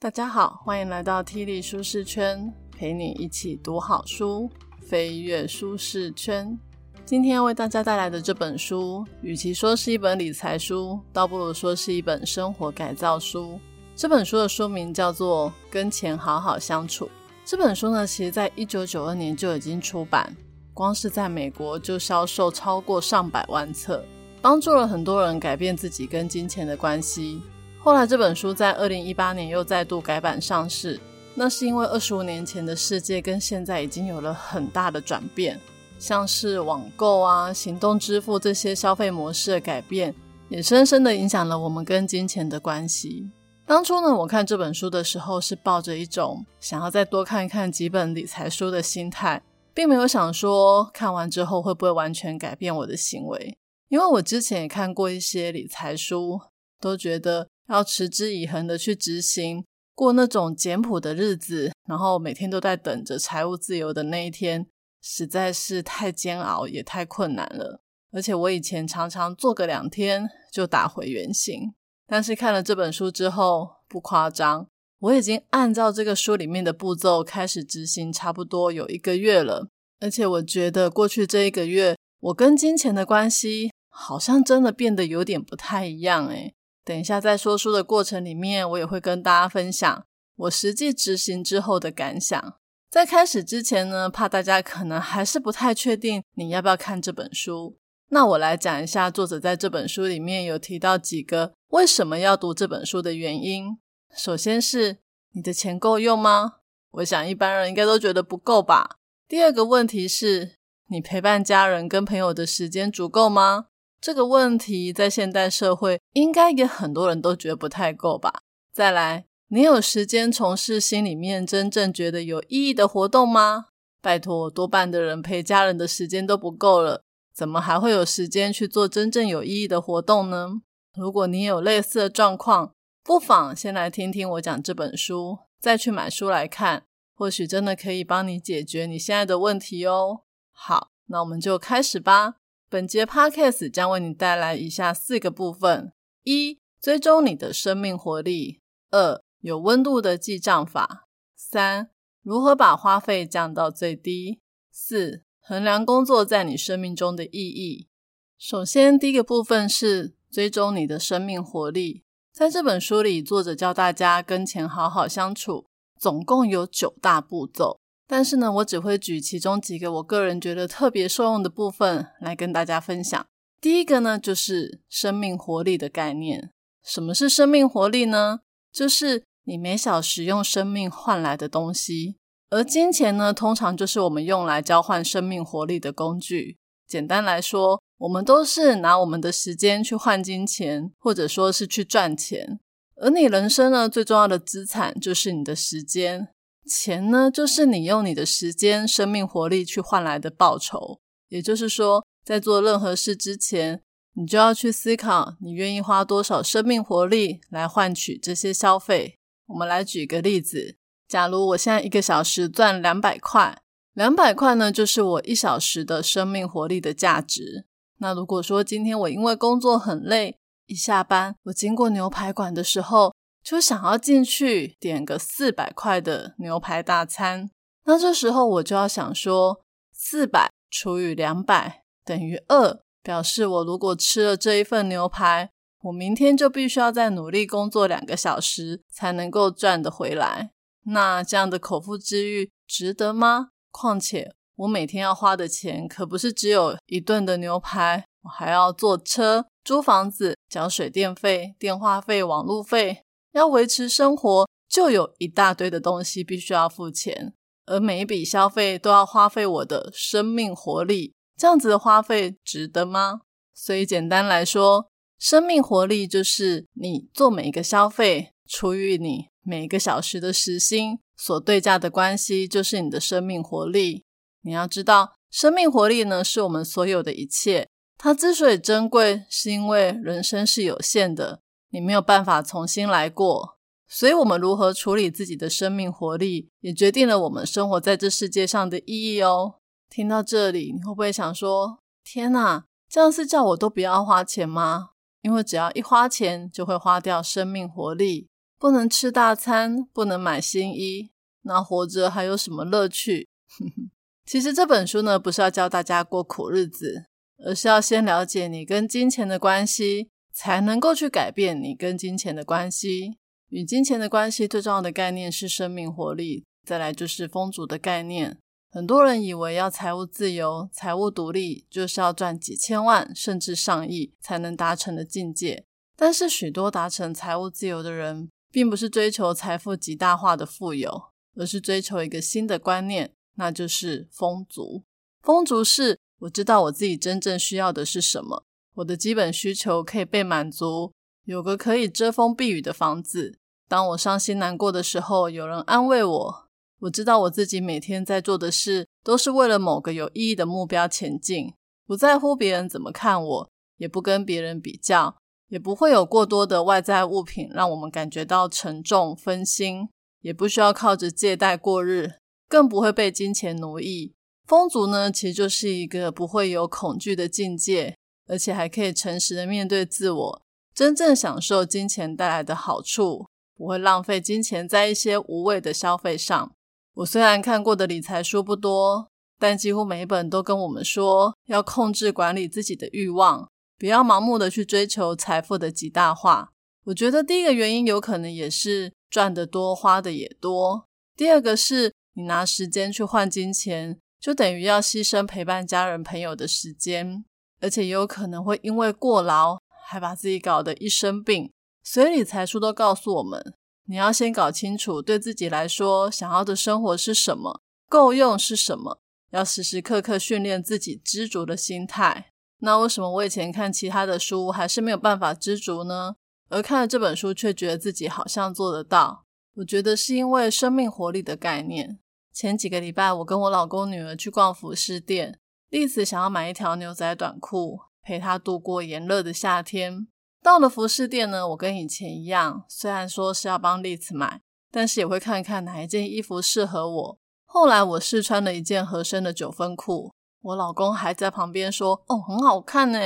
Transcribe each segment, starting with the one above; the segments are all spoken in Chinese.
大家好，欢迎来到 T 力舒适圈，陪你一起读好书，飞跃舒适圈。今天为大家带来的这本书，与其说是一本理财书，倒不如说是一本生活改造书。这本书的书名叫做《跟钱好好相处》。这本书呢，其实在一九九二年就已经出版，光是在美国就销售超过上百万册，帮助了很多人改变自己跟金钱的关系。后来这本书在二零一八年又再度改版上市，那是因为二十五年前的世界跟现在已经有了很大的转变，像是网购啊、行动支付这些消费模式的改变，也深深的影响了我们跟金钱的关系。当初呢，我看这本书的时候是抱着一种想要再多看看几本理财书的心态，并没有想说看完之后会不会完全改变我的行为。因为我之前也看过一些理财书，都觉得要持之以恒的去执行，过那种简朴的日子，然后每天都在等着财务自由的那一天，实在是太煎熬也太困难了。而且我以前常常做个两天就打回原形。但是看了这本书之后，不夸张，我已经按照这个书里面的步骤开始执行，差不多有一个月了。而且我觉得过去这一个月，我跟金钱的关系好像真的变得有点不太一样。诶等一下在说书的过程里面，我也会跟大家分享我实际执行之后的感想。在开始之前呢，怕大家可能还是不太确定你要不要看这本书。那我来讲一下，作者在这本书里面有提到几个为什么要读这本书的原因。首先是你的钱够用吗？我想一般人应该都觉得不够吧。第二个问题是你陪伴家人跟朋友的时间足够吗？这个问题在现代社会应该也很多人都觉得不太够吧。再来，你有时间从事心里面真正觉得有意义的活动吗？拜托，多半的人陪家人的时间都不够了。怎么还会有时间去做真正有意义的活动呢？如果你有类似的状况，不妨先来听听我讲这本书，再去买书来看，或许真的可以帮你解决你现在的问题哦。好，那我们就开始吧。本节 podcast 将为你带来以下四个部分：一、追踪你的生命活力；二、有温度的记账法；三、如何把花费降到最低；四。衡量工作在你生命中的意义。首先，第一个部分是追踪你的生命活力。在这本书里，作者教大家跟钱好好相处，总共有九大步骤。但是呢，我只会举其中几个我个人觉得特别受用的部分来跟大家分享。第一个呢，就是生命活力的概念。什么是生命活力呢？就是你每小时用生命换来的东西。而金钱呢，通常就是我们用来交换生命活力的工具。简单来说，我们都是拿我们的时间去换金钱，或者说是去赚钱。而你人生呢，最重要的资产就是你的时间，钱呢，就是你用你的时间、生命活力去换来的报酬。也就是说，在做任何事之前，你就要去思考，你愿意花多少生命活力来换取这些消费。我们来举个例子。假如我现在一个小时赚两百块，两百块呢，就是我一小时的生命活力的价值。那如果说今天我因为工作很累，一下班我经过牛排馆的时候，就想要进去点个四百块的牛排大餐，那这时候我就要想说，四百除以两百等于二，表示我如果吃了这一份牛排，我明天就必须要再努力工作两个小时才能够赚得回来。那这样的口腹之欲值得吗？况且我每天要花的钱可不是只有一顿的牛排，我还要坐车、租房子、缴水电费、电话费、网路费，要维持生活就有一大堆的东西必须要付钱，而每一笔消费都要花费我的生命活力，这样子的花费值得吗？所以简单来说，生命活力就是你做每一个消费除以你。每一个小时的时薪所对价的关系，就是你的生命活力。你要知道，生命活力呢，是我们所有的一切。它之所以珍贵，是因为人生是有限的，你没有办法重新来过。所以，我们如何处理自己的生命活力，也决定了我们生活在这世界上的意义哦。听到这里，你会不会想说：“天哪，这样是叫我都不要花钱吗？”因为只要一花钱，就会花掉生命活力。不能吃大餐，不能买新衣，那活着还有什么乐趣？其实这本书呢，不是要教大家过苦日子，而是要先了解你跟金钱的关系，才能够去改变你跟金钱的关系。与金钱的关系最重要的概念是生命活力，再来就是丰足的概念。很多人以为要财务自由、财务独立，就是要赚几千万甚至上亿才能达成的境界。但是许多达成财务自由的人，并不是追求财富极大化的富有，而是追求一个新的观念。那就是丰足。丰足是我知道我自己真正需要的是什么，我的基本需求可以被满足，有个可以遮风避雨的房子。当我伤心难过的时候，有人安慰我。我知道我自己每天在做的事都是为了某个有意义的目标前进，不在乎别人怎么看我，也不跟别人比较，也不会有过多的外在物品让我们感觉到沉重分心，也不需要靠着借贷过日。更不会被金钱奴役。风足呢，其实就是一个不会有恐惧的境界，而且还可以诚实的面对自我，真正享受金钱带来的好处，不会浪费金钱在一些无谓的消费上。我虽然看过的理财书不多，但几乎每一本都跟我们说，要控制管理自己的欲望，不要盲目的去追求财富的极大化。我觉得第一个原因有可能也是赚得多，花的也多。第二个是。你拿时间去换金钱，就等于要牺牲陪伴家人朋友的时间，而且也有可能会因为过劳，还把自己搞得一身病。所以理财书都告诉我们，你要先搞清楚对自己来说想要的生活是什么，够用是什么，要时时刻刻训练自己知足的心态。那为什么我以前看其他的书还是没有办法知足呢？而看了这本书，却觉得自己好像做得到？我觉得是因为生命活力的概念。前几个礼拜，我跟我老公女儿去逛服饰店，丽子想要买一条牛仔短裤，陪她度过炎热的夏天。到了服饰店呢，我跟以前一样，虽然说是要帮丽子买，但是也会看看哪一件衣服适合我。后来我试穿了一件合身的九分裤，我老公还在旁边说：“哦，很好看呢，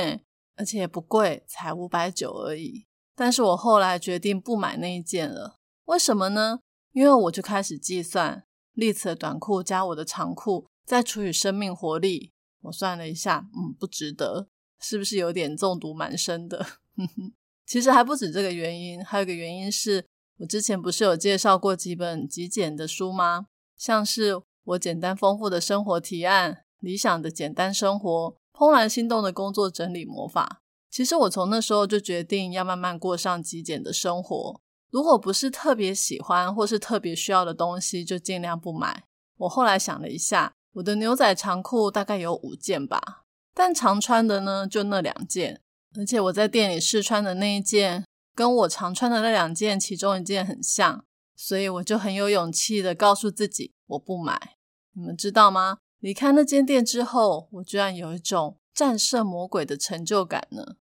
而且也不贵，才五百九而已。”但是我后来决定不买那一件了，为什么呢？因为我就开始计算。丽子的短裤加我的长裤，再除以生命活力，我算了一下，嗯，不值得，是不是有点中毒蛮深的？其实还不止这个原因，还有个原因是我之前不是有介绍过几本极简的书吗？像是我简单丰富的生活提案、理想的简单生活、怦然心动的工作整理魔法。其实我从那时候就决定要慢慢过上极简的生活。如果不是特别喜欢或是特别需要的东西，就尽量不买。我后来想了一下，我的牛仔长裤大概有五件吧，但常穿的呢就那两件，而且我在店里试穿的那一件，跟我常穿的那两件其中一件很像，所以我就很有勇气的告诉自己我不买。你们知道吗？离开那间店之后，我居然有一种战胜魔鬼的成就感呢。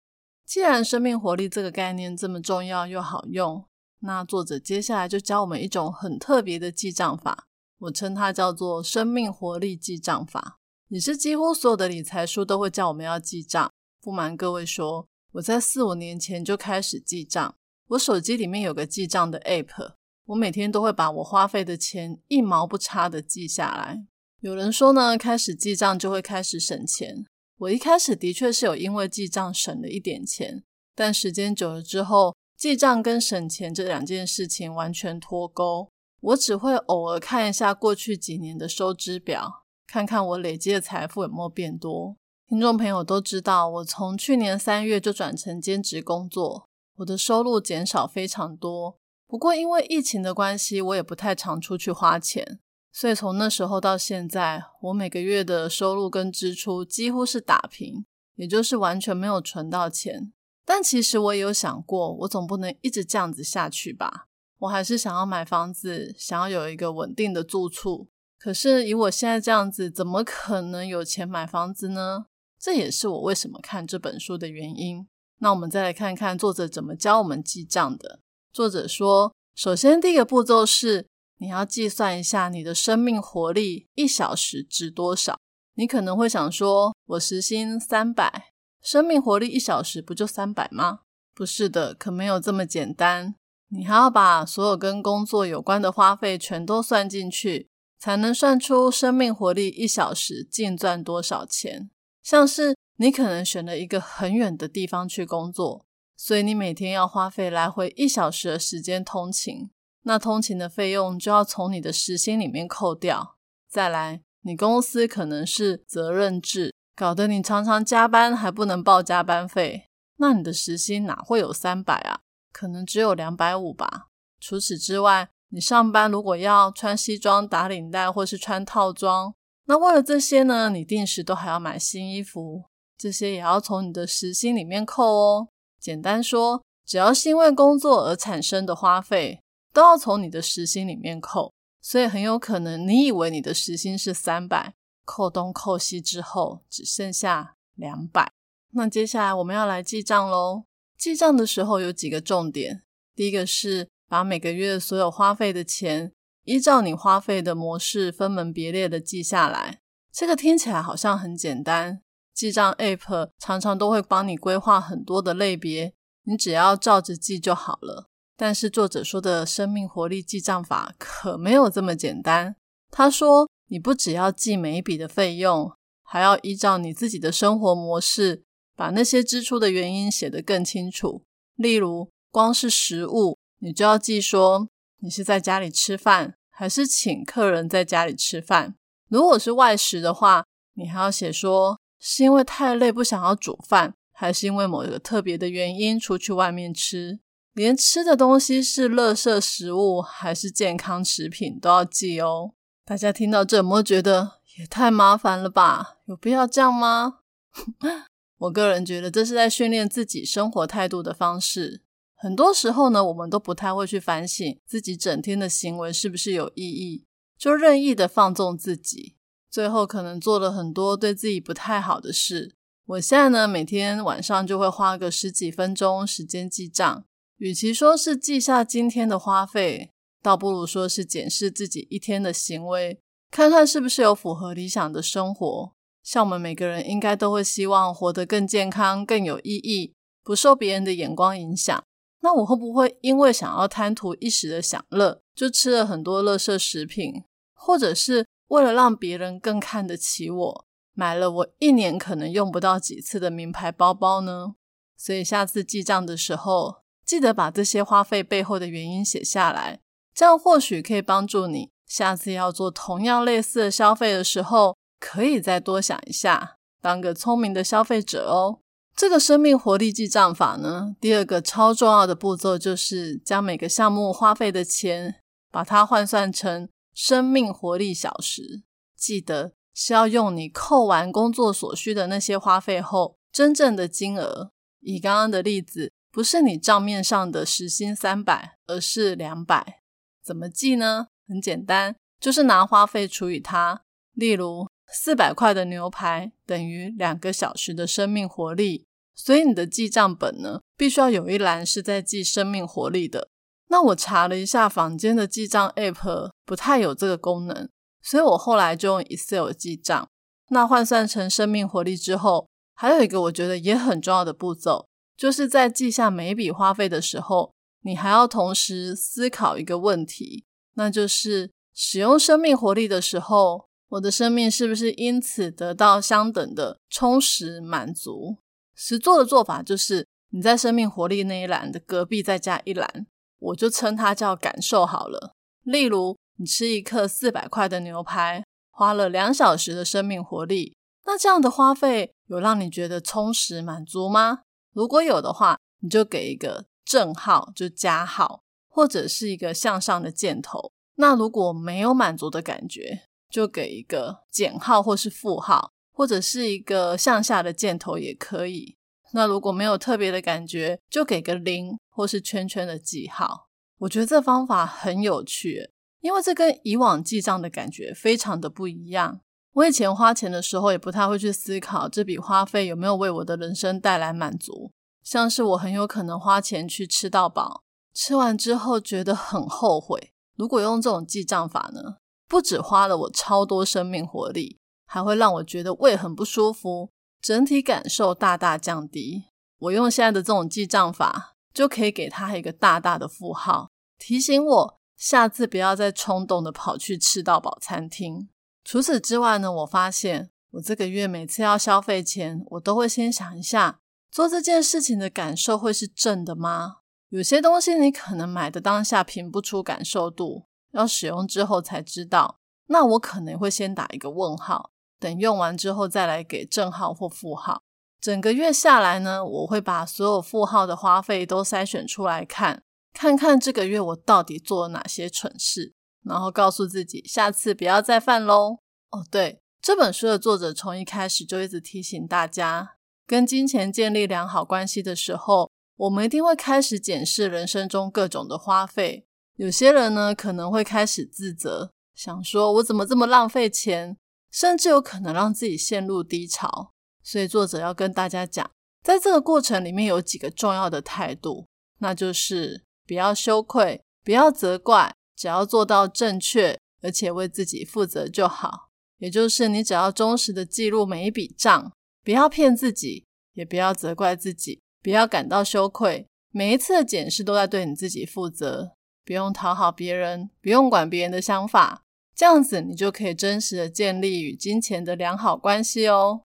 既然生命活力这个概念这么重要又好用。那作者接下来就教我们一种很特别的记账法，我称它叫做生命活力记账法。也是几乎所有的理财书都会叫我们要记账。不瞒各位说，我在四五年前就开始记账。我手机里面有个记账的 App，我每天都会把我花费的钱一毛不差的记下来。有人说呢，开始记账就会开始省钱。我一开始的确是有因为记账省了一点钱，但时间久了之后。记账跟省钱这两件事情完全脱钩。我只会偶尔看一下过去几年的收支表，看看我累积的财富有没有变多。听众朋友都知道，我从去年三月就转成兼职工作，我的收入减少非常多。不过因为疫情的关系，我也不太常出去花钱，所以从那时候到现在，我每个月的收入跟支出几乎是打平，也就是完全没有存到钱。但其实我也有想过，我总不能一直这样子下去吧？我还是想要买房子，想要有一个稳定的住处。可是以我现在这样子，怎么可能有钱买房子呢？这也是我为什么看这本书的原因。那我们再来看看作者怎么教我们记账的。作者说，首先第一个步骤是你要计算一下你的生命活力一小时值多少。你可能会想说，我时薪三百。生命活力一小时不就三百吗？不是的，可没有这么简单。你还要把所有跟工作有关的花费全都算进去，才能算出生命活力一小时净赚多少钱。像是你可能选了一个很远的地方去工作，所以你每天要花费来回一小时的时间通勤，那通勤的费用就要从你的时薪里面扣掉。再来，你公司可能是责任制，搞得你常常加班还不能报加班费，那你的时薪哪会有三百啊？可能只有两百五吧。除此之外，你上班如果要穿西装打领带，或是穿套装。那为了这些呢，你定时都还要买新衣服，这些也要从你的时薪里面扣哦。简单说，只要是因为工作而产生的花费，都要从你的时薪里面扣。所以很有可能，你以为你的时薪是三百，扣东扣西之后只剩下两百。那接下来我们要来记账喽。记账的时候有几个重点，第一个是把每个月所有花费的钱。依照你花费的模式分门别类的记下来，这个听起来好像很简单。记账 App 常常都会帮你规划很多的类别，你只要照着记就好了。但是作者说的生命活力记账法可没有这么简单。他说，你不只要记每一笔的费用，还要依照你自己的生活模式，把那些支出的原因写得更清楚。例如，光是食物，你就要记说你是在家里吃饭。还是请客人在家里吃饭。如果是外食的话，你还要写说是因为太累不想要煮饭，还是因为某一个特别的原因出去外面吃。连吃的东西是垃圾食物还是健康食品都要记哦。大家听到这，有没有觉得也太麻烦了吧？有必要这样吗？我个人觉得这是在训练自己生活态度的方式。很多时候呢，我们都不太会去反省自己整天的行为是不是有意义，就任意的放纵自己，最后可能做了很多对自己不太好的事。我现在呢，每天晚上就会花个十几分钟时间记账，与其说是记下今天的花费，倒不如说是检视自己一天的行为，看看是不是有符合理想的生活。像我们每个人应该都会希望活得更健康、更有意义，不受别人的眼光影响。那我会不会因为想要贪图一时的享乐，就吃了很多垃圾食品，或者是为了让别人更看得起我，买了我一年可能用不到几次的名牌包包呢？所以下次记账的时候，记得把这些花费背后的原因写下来，这样或许可以帮助你下次要做同样类似的消费的时候，可以再多想一下，当个聪明的消费者哦。这个生命活力记账法呢，第二个超重要的步骤就是将每个项目花费的钱，把它换算成生命活力小时。记得是要用你扣完工作所需的那些花费后，真正的金额。以刚刚的例子，不是你账面上的时薪三百，而是两百。怎么记呢？很简单，就是拿花费除以它。例如，四百块的牛排等于两个小时的生命活力。所以你的记账本呢，必须要有一栏是在记生命活力的。那我查了一下坊间的记账 App，不太有这个功能，所以我后来就用 Excel 记账。那换算成生命活力之后，还有一个我觉得也很重要的步骤，就是在记下每笔花费的时候，你还要同时思考一个问题，那就是使用生命活力的时候，我的生命是不是因此得到相等的充实满足？实做的做法就是，你在生命活力那一栏的隔壁再加一栏，我就称它叫感受好了。例如，你吃一克四百块的牛排，花了两小时的生命活力，那这样的花费有让你觉得充实满足吗？如果有的话，你就给一个正号，就加号，或者是一个向上的箭头。那如果没有满足的感觉，就给一个减号或是负号。或者是一个向下的箭头也可以。那如果没有特别的感觉，就给个零或是圈圈的记号。我觉得这方法很有趣，因为这跟以往记账的感觉非常的不一样。我以前花钱的时候也不太会去思考这笔花费有没有为我的人生带来满足。像是我很有可能花钱去吃到饱，吃完之后觉得很后悔。如果用这种记账法呢，不止花了我超多生命活力。还会让我觉得胃很不舒服，整体感受大大降低。我用现在的这种记账法，就可以给他一个大大的负号，提醒我下次不要再冲动的跑去吃到饱餐厅。除此之外呢，我发现我这个月每次要消费前，我都会先想一下，做这件事情的感受会是正的吗？有些东西你可能买的当下评不出感受度，要使用之后才知道。那我可能会先打一个问号，等用完之后再来给正号或负号。整个月下来呢，我会把所有负号的花费都筛选出来看，看看这个月我到底做了哪些蠢事，然后告诉自己下次不要再犯喽。哦，对，这本书的作者从一开始就一直提醒大家，跟金钱建立良好关系的时候。我们一定会开始检视人生中各种的花费。有些人呢，可能会开始自责，想说我怎么这么浪费钱，甚至有可能让自己陷入低潮。所以作者要跟大家讲，在这个过程里面有几个重要的态度，那就是不要羞愧，不要责怪，只要做到正确，而且为自己负责就好。也就是你只要忠实的记录每一笔账，不要骗自己，也不要责怪自己。不要感到羞愧，每一次的检视都在对你自己负责，不用讨好别人，不用管别人的想法，这样子你就可以真实的建立与金钱的良好关系哦。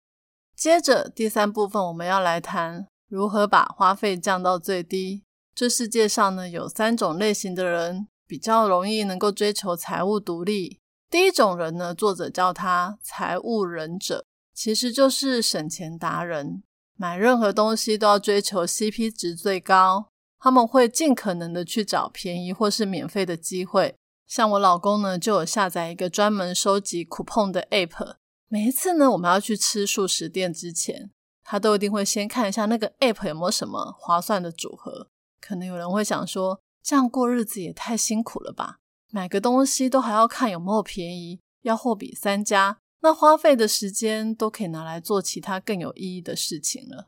接着第三部分，我们要来谈如何把花费降到最低。这世界上呢，有三种类型的人比较容易能够追求财务独立。第一种人呢，作者叫他财务忍者，其实就是省钱达人。买任何东西都要追求 CP 值最高，他们会尽可能的去找便宜或是免费的机会。像我老公呢，就有下载一个专门收集 coupon 的 app。每一次呢，我们要去吃素食店之前，他都一定会先看一下那个 app 有没有什么划算的组合。可能有人会想说，这样过日子也太辛苦了吧？买个东西都还要看有没有便宜，要货比三家。那花费的时间都可以拿来做其他更有意义的事情了。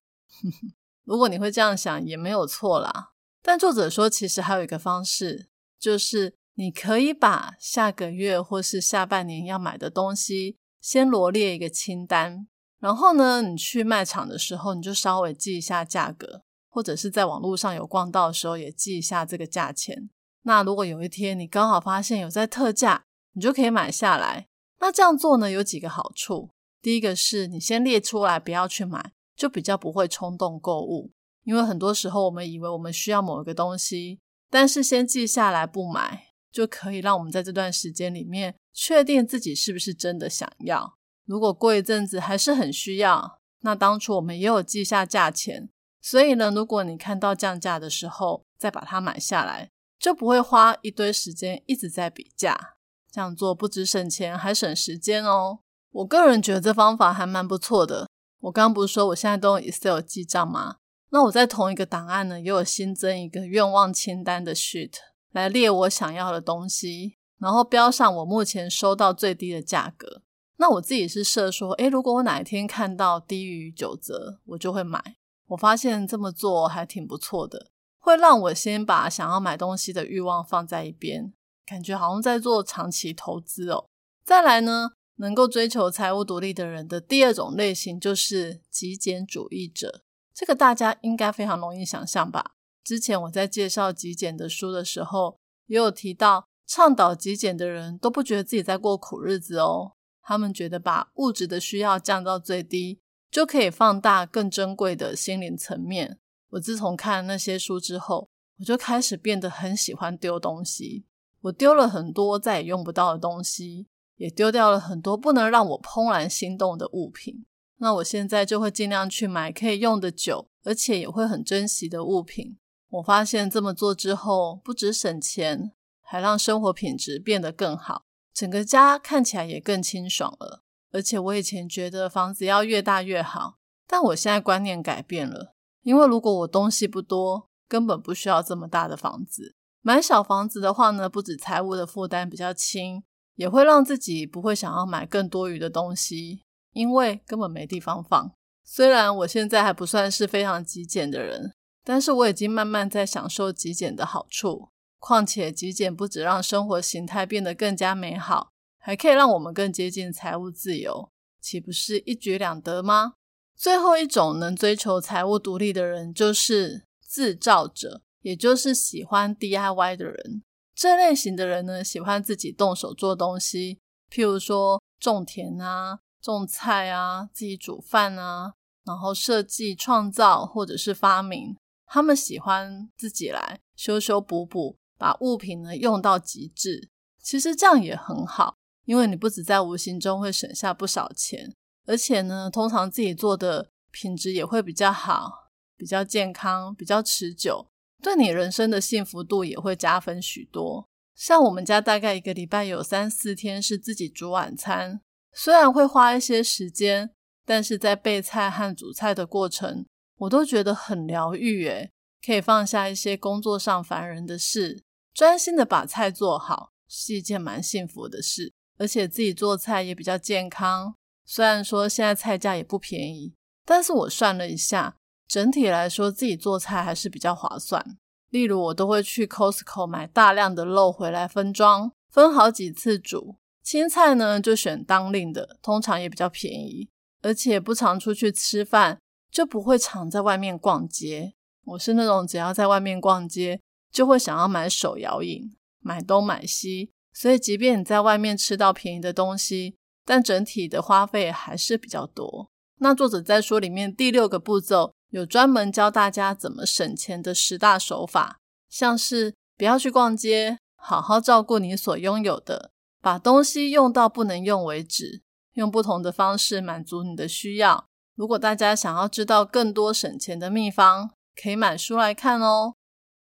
如果你会这样想，也没有错啦。但作者说，其实还有一个方式，就是你可以把下个月或是下半年要买的东西先罗列一个清单，然后呢，你去卖场的时候，你就稍微记一下价格，或者是在网络上有逛到的时候，也记一下这个价钱。那如果有一天你刚好发现有在特价，你就可以买下来。那这样做呢，有几个好处。第一个是你先列出来，不要去买，就比较不会冲动购物。因为很多时候我们以为我们需要某一个东西，但是先记下来不买，就可以让我们在这段时间里面确定自己是不是真的想要。如果过一阵子还是很需要，那当初我们也有记下价钱，所以呢，如果你看到降价的时候再把它买下来，就不会花一堆时间一直在比价。这样做不止省钱，还省时间哦。我个人觉得这方法还蛮不错的。我刚刚不是说我现在都用 Excel 记账吗？那我在同一个档案呢，也有新增一个愿望清单的 sheet 来列我想要的东西，然后标上我目前收到最低的价格。那我自己是设说，诶，如果我哪一天看到低于九折，我就会买。我发现这么做还挺不错的，会让我先把想要买东西的欲望放在一边。感觉好像在做长期投资哦。再来呢，能够追求财务独立的人的第二种类型就是极简主义者。这个大家应该非常容易想象吧？之前我在介绍极简的书的时候，也有提到，倡导极简的人都不觉得自己在过苦日子哦。他们觉得把物质的需要降到最低，就可以放大更珍贵的心灵层面。我自从看了那些书之后，我就开始变得很喜欢丢东西。我丢了很多再也用不到的东西，也丢掉了很多不能让我怦然心动的物品。那我现在就会尽量去买可以用的久，而且也会很珍惜的物品。我发现这么做之后，不止省钱，还让生活品质变得更好，整个家看起来也更清爽了。而且我以前觉得房子要越大越好，但我现在观念改变了，因为如果我东西不多，根本不需要这么大的房子。买小房子的话呢，不止财务的负担比较轻，也会让自己不会想要买更多余的东西，因为根本没地方放。虽然我现在还不算是非常极简的人，但是我已经慢慢在享受极简的好处。况且极简不止让生活形态变得更加美好，还可以让我们更接近财务自由，岂不是一举两得吗？最后一种能追求财务独立的人，就是自造者。也就是喜欢 DIY 的人。这类型的人呢，喜欢自己动手做东西，譬如说种田啊、种菜啊、自己煮饭啊，然后设计创造或者是发明。他们喜欢自己来修修补补，把物品呢用到极致。其实这样也很好，因为你不止在无形中会省下不少钱，而且呢，通常自己做的品质也会比较好，比较健康，比较持久。对你人生的幸福度也会加分许多。像我们家大概一个礼拜有三四天是自己煮晚餐，虽然会花一些时间，但是在备菜和煮菜的过程，我都觉得很疗愈。诶，可以放下一些工作上烦人的事，专心的把菜做好，是一件蛮幸福的事。而且自己做菜也比较健康。虽然说现在菜价也不便宜，但是我算了一下。整体来说，自己做菜还是比较划算。例如，我都会去 Costco 买大量的肉回来分装，分好几次煮。青菜呢，就选当令的，通常也比较便宜。而且不常出去吃饭，就不会常在外面逛街。我是那种只要在外面逛街，就会想要买手摇饮，买东买西。所以，即便你在外面吃到便宜的东西，但整体的花费还是比较多。那作者在书里面第六个步骤。有专门教大家怎么省钱的十大手法，像是不要去逛街，好好照顾你所拥有的，把东西用到不能用为止，用不同的方式满足你的需要。如果大家想要知道更多省钱的秘方，可以买书来看哦。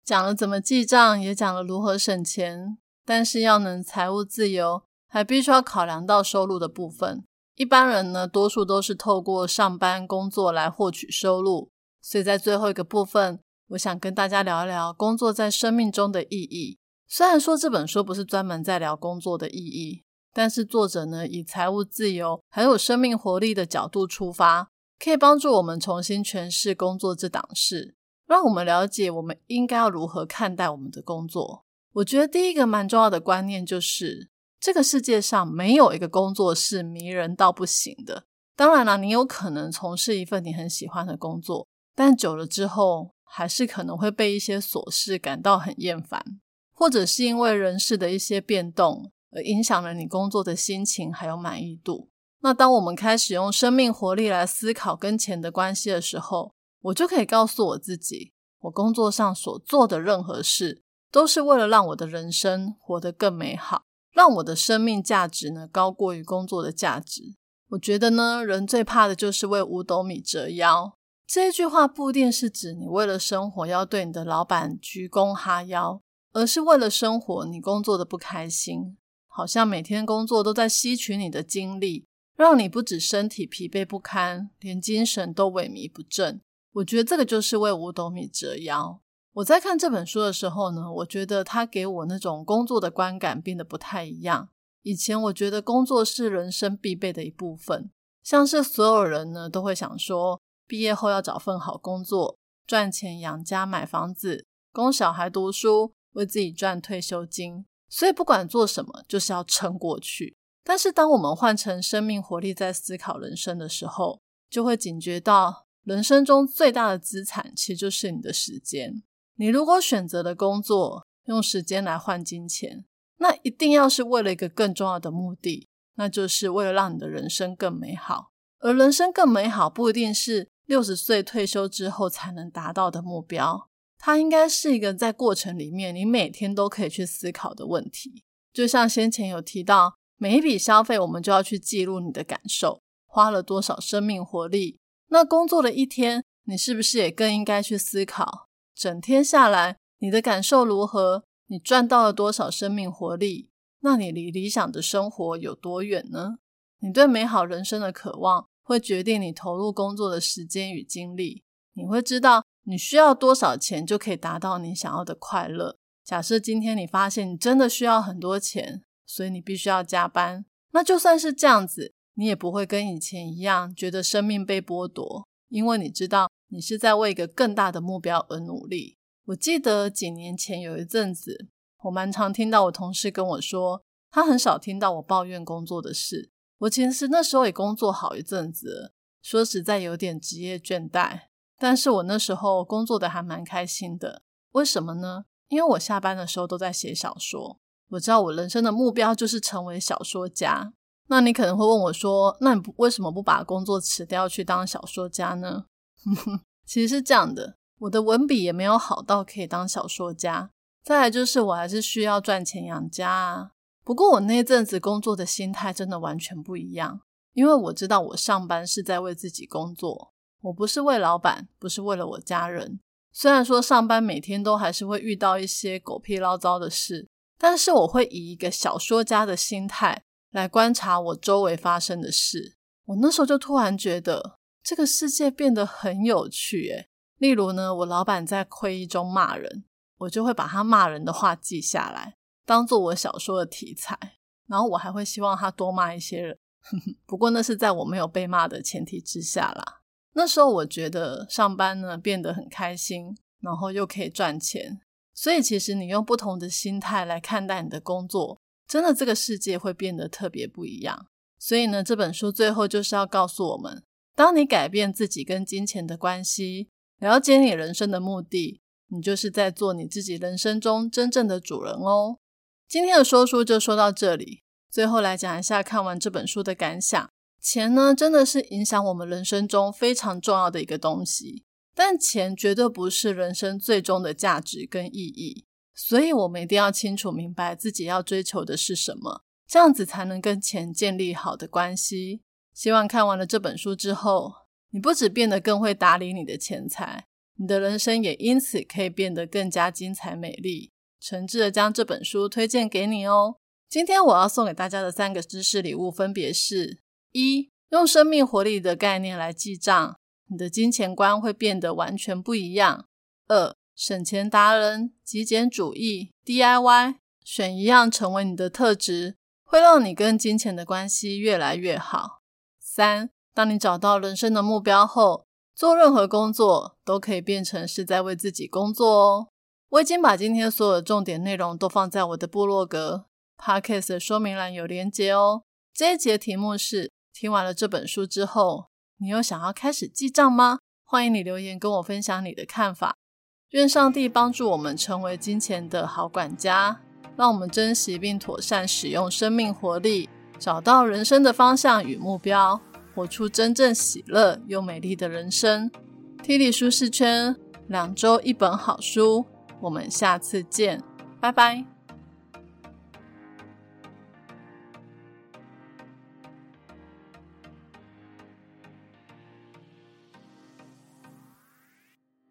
讲了怎么记账，也讲了如何省钱，但是要能财务自由，还必须要考量到收入的部分。一般人呢，多数都是透过上班工作来获取收入。所以在最后一个部分，我想跟大家聊一聊工作在生命中的意义。虽然说这本书不是专门在聊工作的意义，但是作者呢以财务自由还有生命活力的角度出发，可以帮助我们重新诠释工作这档事，让我们了解我们应该要如何看待我们的工作。我觉得第一个蛮重要的观念就是，这个世界上没有一个工作是迷人到不行的。当然了，你有可能从事一份你很喜欢的工作。但久了之后，还是可能会被一些琐事感到很厌烦，或者是因为人事的一些变动而影响了你工作的心情还有满意度。那当我们开始用生命活力来思考跟钱的关系的时候，我就可以告诉我自己，我工作上所做的任何事，都是为了让我的人生活得更美好，让我的生命价值呢高过于工作的价值。我觉得呢，人最怕的就是为五斗米折腰。这一句话不一定是指你为了生活要对你的老板鞠躬哈腰，而是为了生活你工作的不开心，好像每天工作都在吸取你的精力，让你不止身体疲惫不堪，连精神都萎靡不振。我觉得这个就是为五斗米折腰。我在看这本书的时候呢，我觉得他给我那种工作的观感变得不太一样。以前我觉得工作是人生必备的一部分，像是所有人呢都会想说。毕业后要找份好工作，赚钱养家、买房子，供小孩读书，为自己赚退休金。所以不管做什么，就是要撑过去。但是当我们换成生命活力在思考人生的时候，就会警觉到，人生中最大的资产其实就是你的时间。你如果选择的工作用时间来换金钱，那一定要是为了一个更重要的目的，那就是为了让你的人生更美好。而人生更美好，不一定是。六十岁退休之后才能达到的目标，它应该是一个在过程里面你每天都可以去思考的问题。就像先前有提到，每一笔消费我们就要去记录你的感受，花了多少生命活力。那工作的一天，你是不是也更应该去思考，整天下来你的感受如何？你赚到了多少生命活力？那你离理想的生活有多远呢？你对美好人生的渴望？会决定你投入工作的时间与精力。你会知道你需要多少钱就可以达到你想要的快乐。假设今天你发现你真的需要很多钱，所以你必须要加班。那就算是这样子，你也不会跟以前一样觉得生命被剥夺，因为你知道你是在为一个更大的目标而努力。我记得几年前有一阵子，我蛮常听到我同事跟我说，他很少听到我抱怨工作的事。我其实那时候也工作好一阵子，说实在有点职业倦怠，但是我那时候工作的还蛮开心的。为什么呢？因为我下班的时候都在写小说，我知道我人生的目标就是成为小说家。那你可能会问我说：“那你不为什么不把工作辞掉去当小说家呢？” 其实是这样的，我的文笔也没有好到可以当小说家。再来就是我还是需要赚钱养家啊。不过我那阵子工作的心态真的完全不一样，因为我知道我上班是在为自己工作，我不是为老板，不是为了我家人。虽然说上班每天都还是会遇到一些狗屁唠糟的事，但是我会以一个小说家的心态。来观察我周围发生的事，我那时候就突然觉得这个世界变得很有趣。诶例如呢，我老板在会议中骂人，我就会把他骂人的话记下来，当做我小说的题材。然后我还会希望他多骂一些人，不过那是在我没有被骂的前提之下啦。那时候我觉得上班呢变得很开心，然后又可以赚钱，所以其实你用不同的心态来看待你的工作。真的，这个世界会变得特别不一样。所以呢，这本书最后就是要告诉我们：当你改变自己跟金钱的关系，了解你人生的目的，你就是在做你自己人生中真正的主人哦。今天的说书就说到这里。最后来讲一下看完这本书的感想。钱呢，真的是影响我们人生中非常重要的一个东西，但钱绝对不是人生最终的价值跟意义。所以，我们一定要清楚明白自己要追求的是什么，这样子才能跟钱建立好的关系。希望看完了这本书之后，你不止变得更会打理你的钱财，你的人生也因此可以变得更加精彩美丽。诚挚的将这本书推荐给你哦。今天我要送给大家的三个知识礼物分别是：一、用生命活力的概念来记账，你的金钱观会变得完全不一样；二、省钱达人、极简主义、DIY，选一样成为你的特质，会让你跟金钱的关系越来越好。三，当你找到人生的目标后，做任何工作都可以变成是在为自己工作哦。我已经把今天所有的重点内容都放在我的部落格 Podcast 说明栏有连接哦。这一节题目是：听完了这本书之后，你有想要开始记账吗？欢迎你留言跟我分享你的看法。愿上帝帮助我们成为金钱的好管家，让我们珍惜并妥善使用生命活力，找到人生的方向与目标，活出真正喜乐又美丽的人生。T 力舒适圈，两周一本好书，我们下次见，拜拜。